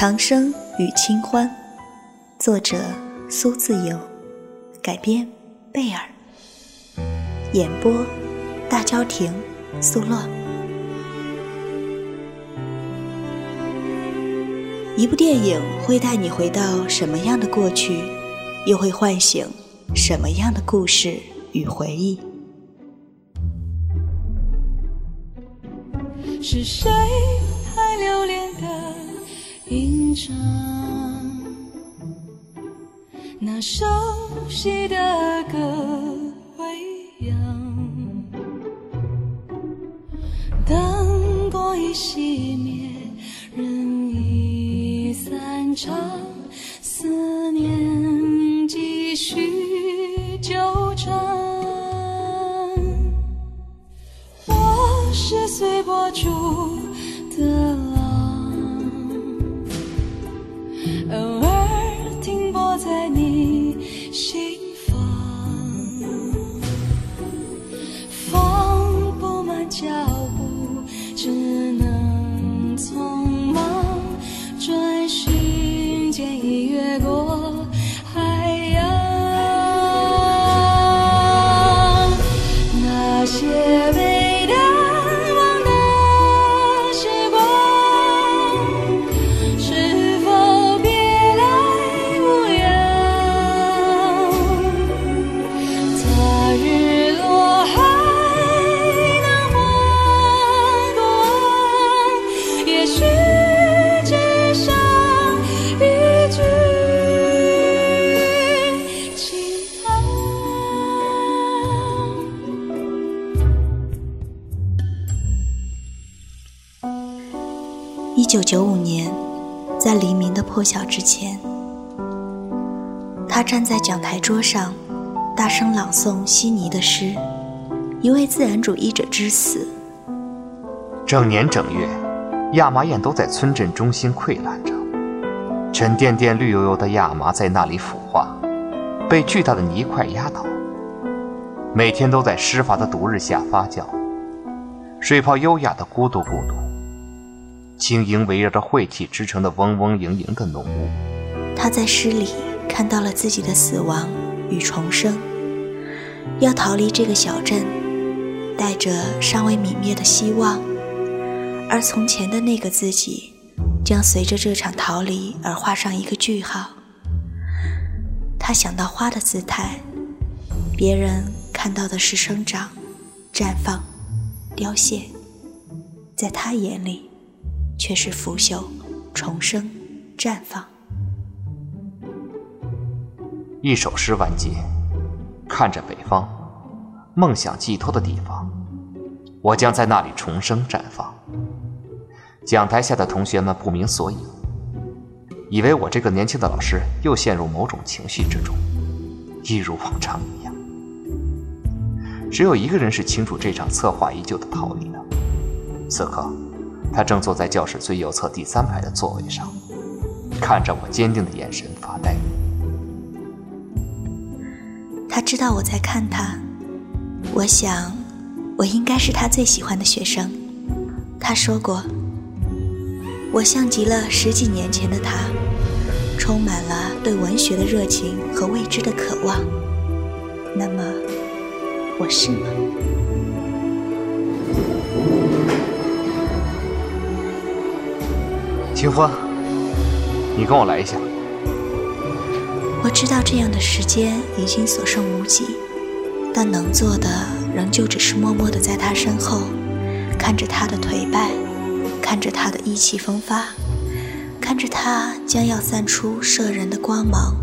长生与清欢，作者苏自由，改编贝尔，演播大焦亭苏洛。一部电影会带你回到什么样的过去，又会唤醒什么样的故事与回忆？是谁还留恋的吟唱？那熟悉的歌未央，灯光已熄灭，人已散场，九九五年，在黎明的破晓之前，他站在讲台桌上，大声朗诵悉尼的诗《一位自然主义者之死》。整年整月，亚麻宴都在村镇中心溃烂着，沉甸甸、绿油油的亚麻在那里腐化，被巨大的泥块压倒。每天都在湿滑的毒日下发酵，水泡优雅的咕嘟咕嘟，轻盈围绕着晦气织成的嗡嗡盈盈的浓雾。他在诗里看到了自己的死亡与重生，要逃离这个小镇，带着尚未泯灭的希望，而从前的那个自己，将随着这场逃离而画上一个句号。他想到花的姿态，别人看到的是生长、绽放、凋谢，在他眼里，却是腐朽、重生、绽放。一首诗完结，看着北方，梦想寄托的地方，我将在那里重生绽放。讲台下的同学们不明所以，以为我这个年轻的老师又陷入某种情绪之中，一如往常一样。只有一个人是清楚这场策划已久的逃离的。此刻，他正坐在教室最右侧第三排的座位上，看着我坚定的眼神发呆。他知道我在看他，我想，我应该是他最喜欢的学生。他说过，我像极了十几年前的他，充满了对文学的热情和未知的渴望。那么，我是吗？清欢，你跟我来一下。我知道这样的时间已经所剩无几，但能做的仍旧只是默默地在他身后，看着他的颓败，看着他的意气风发，看着他将要散出摄人的光芒，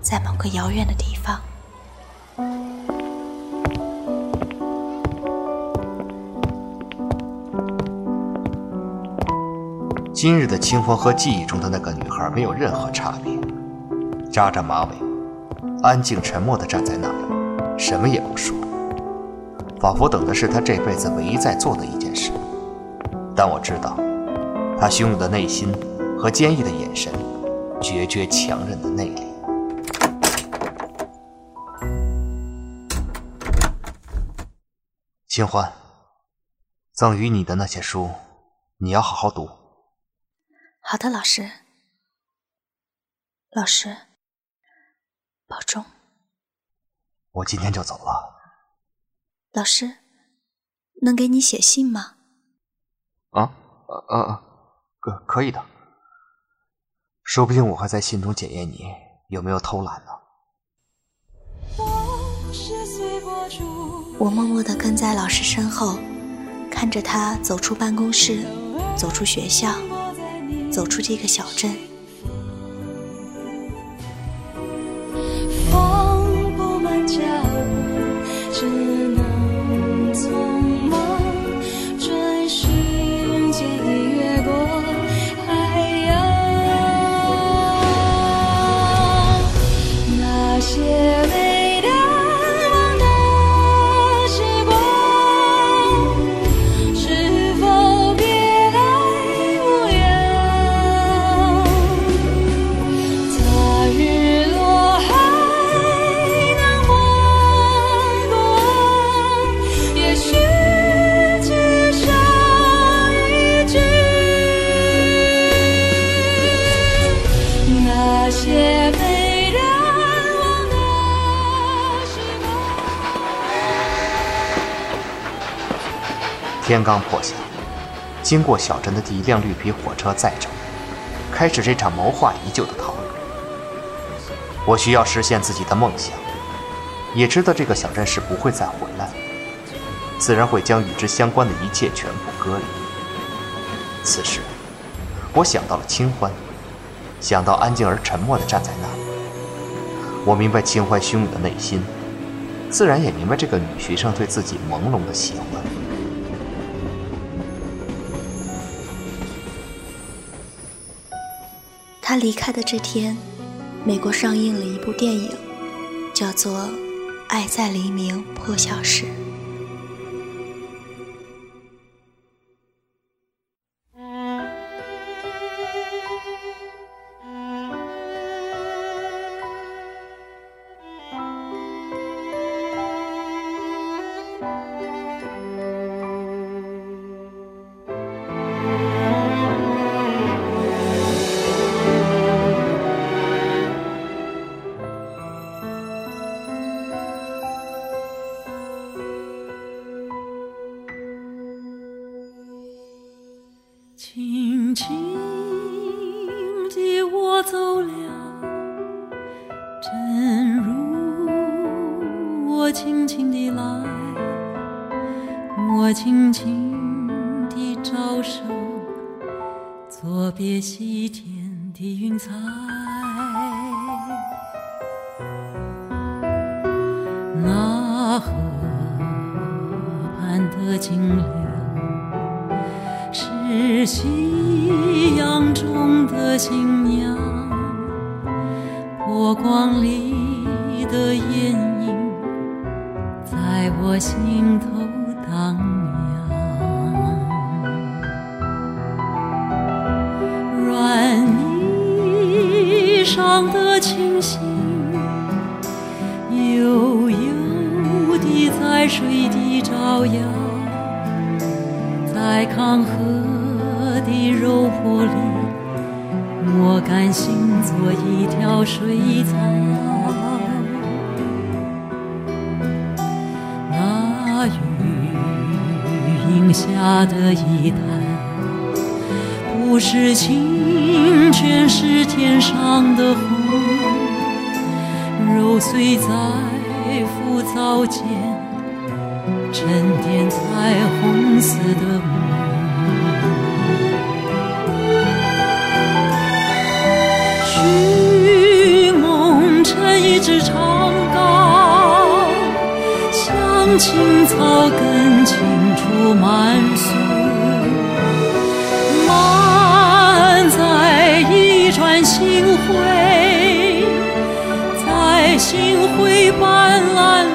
在某个遥远的地方。今日的清风和记忆中的那个女孩没有任何差别，扎着马尾，安静沉默地站在那里，什么也不说，仿佛等的是他这辈子唯一在做的一件事。但我知道，他汹涌的内心和坚毅的眼神，决绝强韧的内力。清欢，赠予你的那些书，你要好好读。好的，老师。老师，保重。我今天就走了。老师，能给你写信吗？啊，啊啊，可可以的。说不定我会在信中检验你有没有偷懒呢。我默默地跟在老师身后，看着他走出办公室，走出学校，走出这个小镇。天刚破晓，经过小镇的第一辆绿皮火车载着我，开始这场谋划已久的逃离。我需要实现自己的梦想，也知道这个小镇是不会再回来，自然会将与之相关的一切全部割离。此时，我想到了清欢，想到安静而沉默地站在那里。我明白清欢汹涌的内心，自然也明白这个女学生对自己朦胧的喜欢。他离开的这天，美国上映了一部电影，叫做《爱在黎明破晓时》。轻轻地我走了，正如我轻轻地来，我轻轻地招手，作别西天的云彩。那河畔的金柳，夕阳中的新娘，波光里的艳影。在我心头荡漾，软泥上的清醒，悠悠地在水底招摇，在康河的柔波里，我甘心做一条水草。那雨，应下的一滩，不是清泉，是天上的虹，揉碎在浮藻间，沉淀彩虹似的梦。青草更青。处满树，满载一船星辉，在星辉斑斓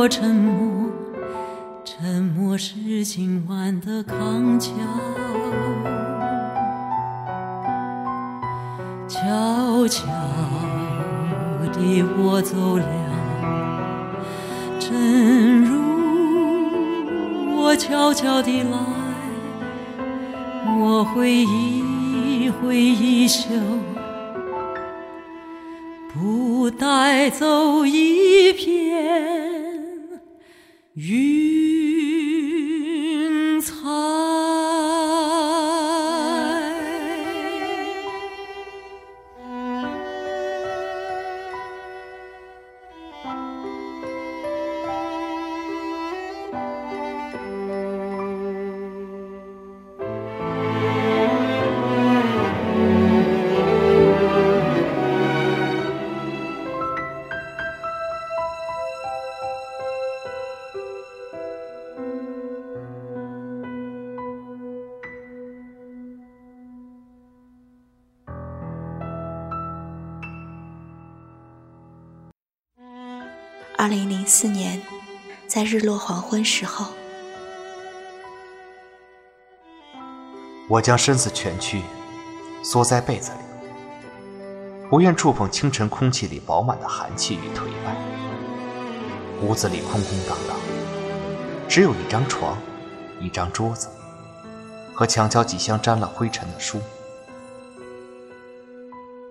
我沉默，沉默是今晚的康桥。悄悄地我走了，正如我悄悄地来，我会一挥衣袖，不带走一片雨四年，在日落黄昏时候，我将身子蜷曲，缩在被子里，不愿触碰清晨空气里饱满的寒气与颓败。屋子里空空荡荡，只有一张床，一张桌子，和墙角几箱沾了灰尘的书。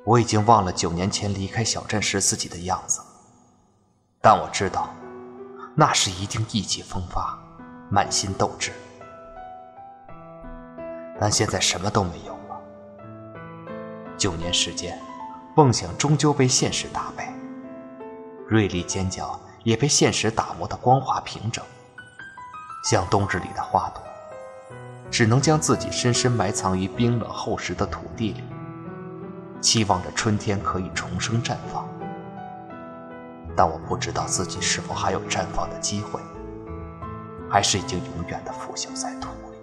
我已经忘了九年前离开小镇时自己的样子。但我知道，那时一定意气风发，满心斗志。但现在什么都没有了。九年时间，梦想终究被现实打败，锐利尖角也被现实打磨得光滑平整，像冬日里的花朵，只能将自己深深埋藏于冰冷厚实的土地里，期望着春天可以重生绽放。但我不知道自己是否还有绽放的机会，还是已经永远的腐朽在土里。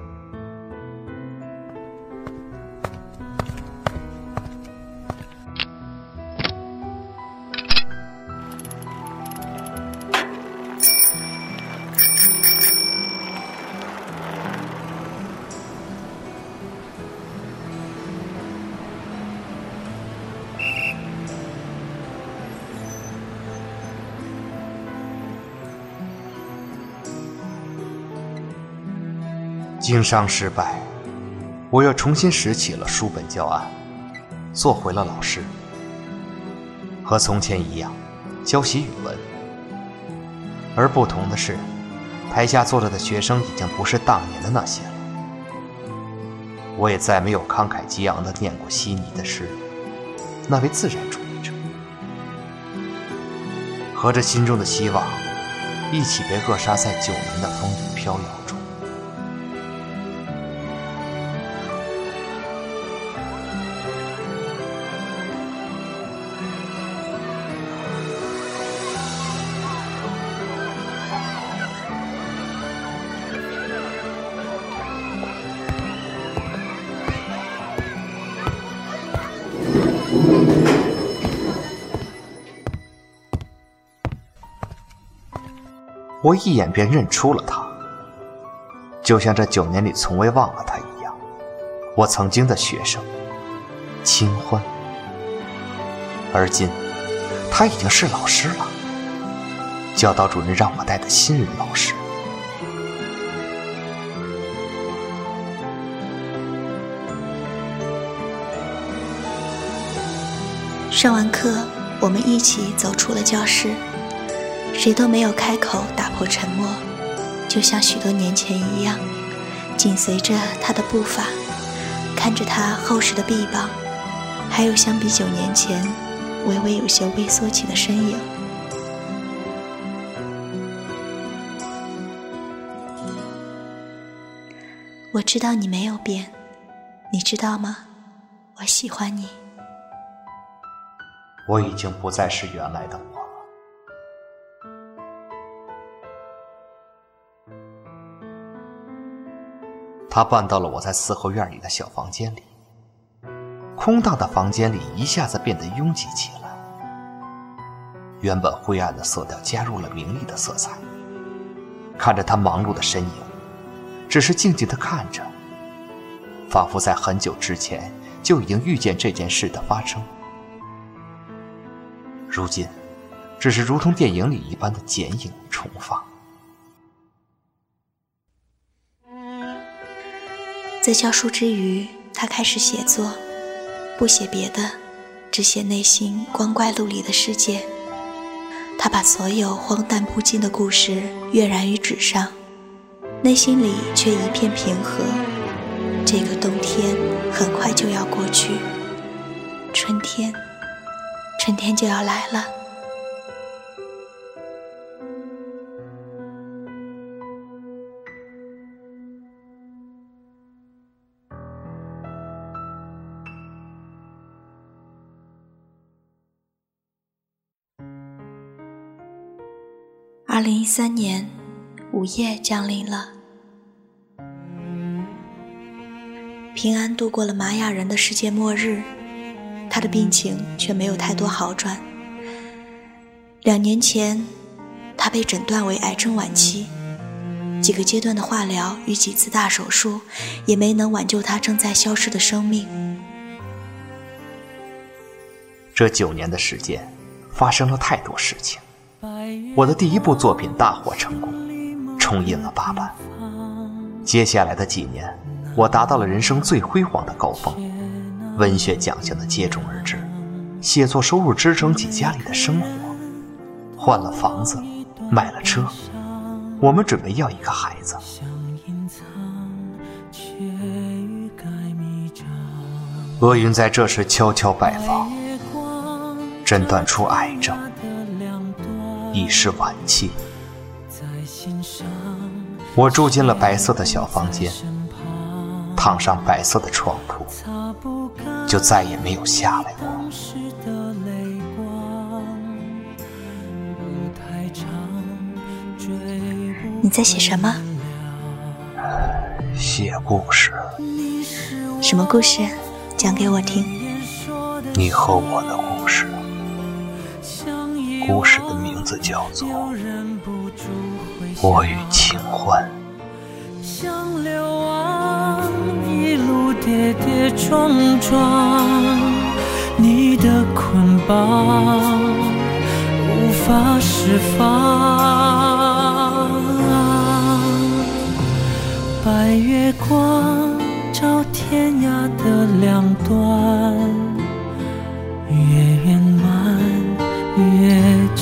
经商失败，我又重新拾起了书本教案，做回了老师。和从前一样，教习语文。而不同的是，台下坐着的学生已经不是当年的那些了。我也再没有慷慨激昂地念过悉尼的诗，那位自然主义者。和着心中的希望，一起被扼杀在九年的风雨飘摇我一眼便认出了他，就像这九年里从未忘了他一样。我曾经的学生，清欢，而今他已经是老师了，教导主任让我带的新人老师。上完课，我们一起走出了教室。谁都没有开口打破沉默，就像许多年前一样，紧随着他的步伐，看着他厚实的臂膀，还有相比九年前微微有些微缩起的身影。我知道你没有变，你知道吗？我喜欢你。我已经不再是原来的我他搬到了我在四合院里的小房间里，空荡的房间里一下子变得拥挤起来。原本灰暗的色调加入了明丽的色彩。看着他忙碌的身影，只是静静的看着，仿佛在很久之前就已经预见这件事的发生。如今，只是如同电影里一般的剪影重放。在教书之余，他开始写作，不写别的，只写内心光怪陆离的世界。他把所有荒诞不经的故事跃然于纸上，内心里却一片平和。这个冬天很快就要过去，春天，春天就要来了。二零一三年，午夜降临了。平安度过了玛雅人的世界末日，他的病情却没有太多好转。两年前，他被诊断为癌症晚期，几个阶段的化疗与几次大手术也没能挽救他正在消失的生命。这九年的时间，发生了太多事情。我的第一部作品大获成功，重印了八版。接下来的几年，我达到了人生最辉煌的高峰，文学奖项的接踵而至，写作收入支撑起家里的生活，换了房子，买了车，我们准备要一个孩子。厄运在这时悄悄拜访，诊断出癌症。已是晚期，我住进了白色的小房间，躺上白色的床铺，就再也没有下来过。你在写什么？写故事。什么故事？讲给我听。你和我的故事。故事的名字叫做《我与清欢》。像流亡，一路跌跌撞撞，你的捆绑无法释放。白月光照天涯的两端，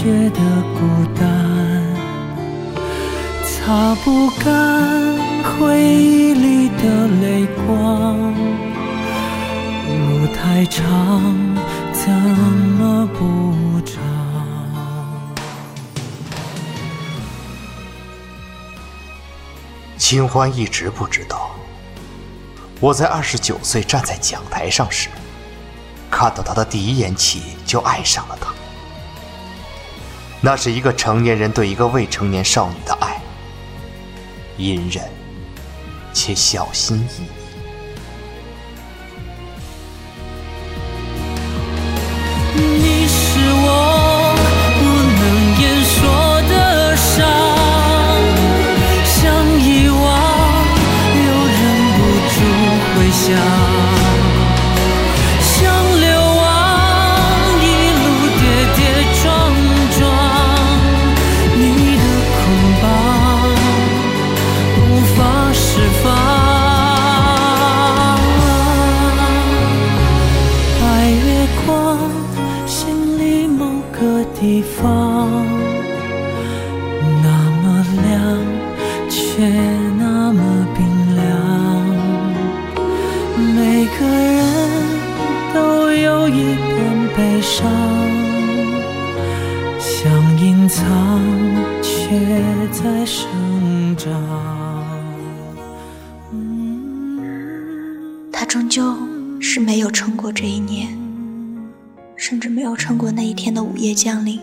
觉得孤单，擦不干回忆里的泪光。路太长，怎么不长？清欢一直不知道，我在二十九岁站在讲台上时，看到他的第一眼起就爱上了他。那是一个成年人对一个未成年少女的爱，隐忍且小心翼翼。上，想隐藏，却在生长。他终究是没有撑过这一年。甚至没有撑过那一天的午夜降临。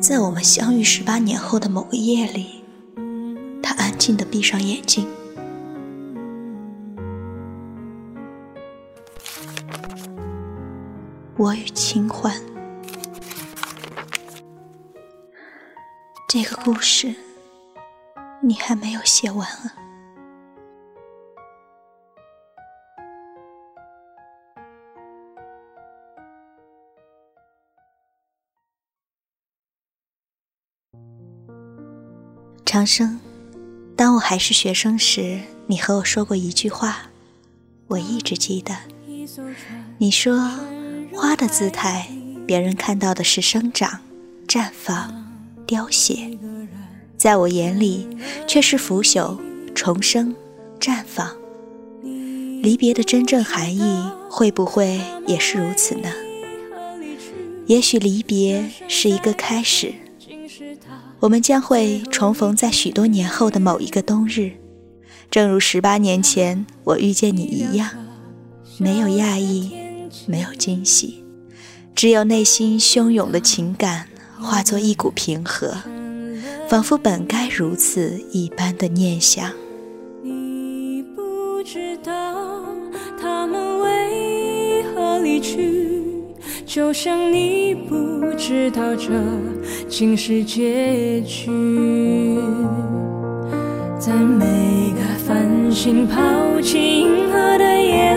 在我们相遇十八年后的某个夜里，他安静地闭上眼睛。我与清欢，这个故事你还没有写完啊。长生，当我还是学生时，你和我说过一句话，我一直记得。你说，花的姿态，别人看到的是生长、绽放、凋谢，在我眼里却是腐朽、重生、绽放。离别的真正含义，会不会也是如此呢？也许离别是一个开始。我们将会重逢在许多年后的某一个冬日，正如十八年前我遇见你一样，没有讶异，没有惊喜，只有内心汹涌的情感化作一股平和，仿佛本该如此一般的念想。你不知道他们为何离去，就像你不知道这。竟是结局，在每个繁星抛弃银河的夜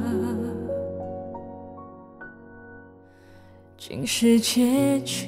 是结局。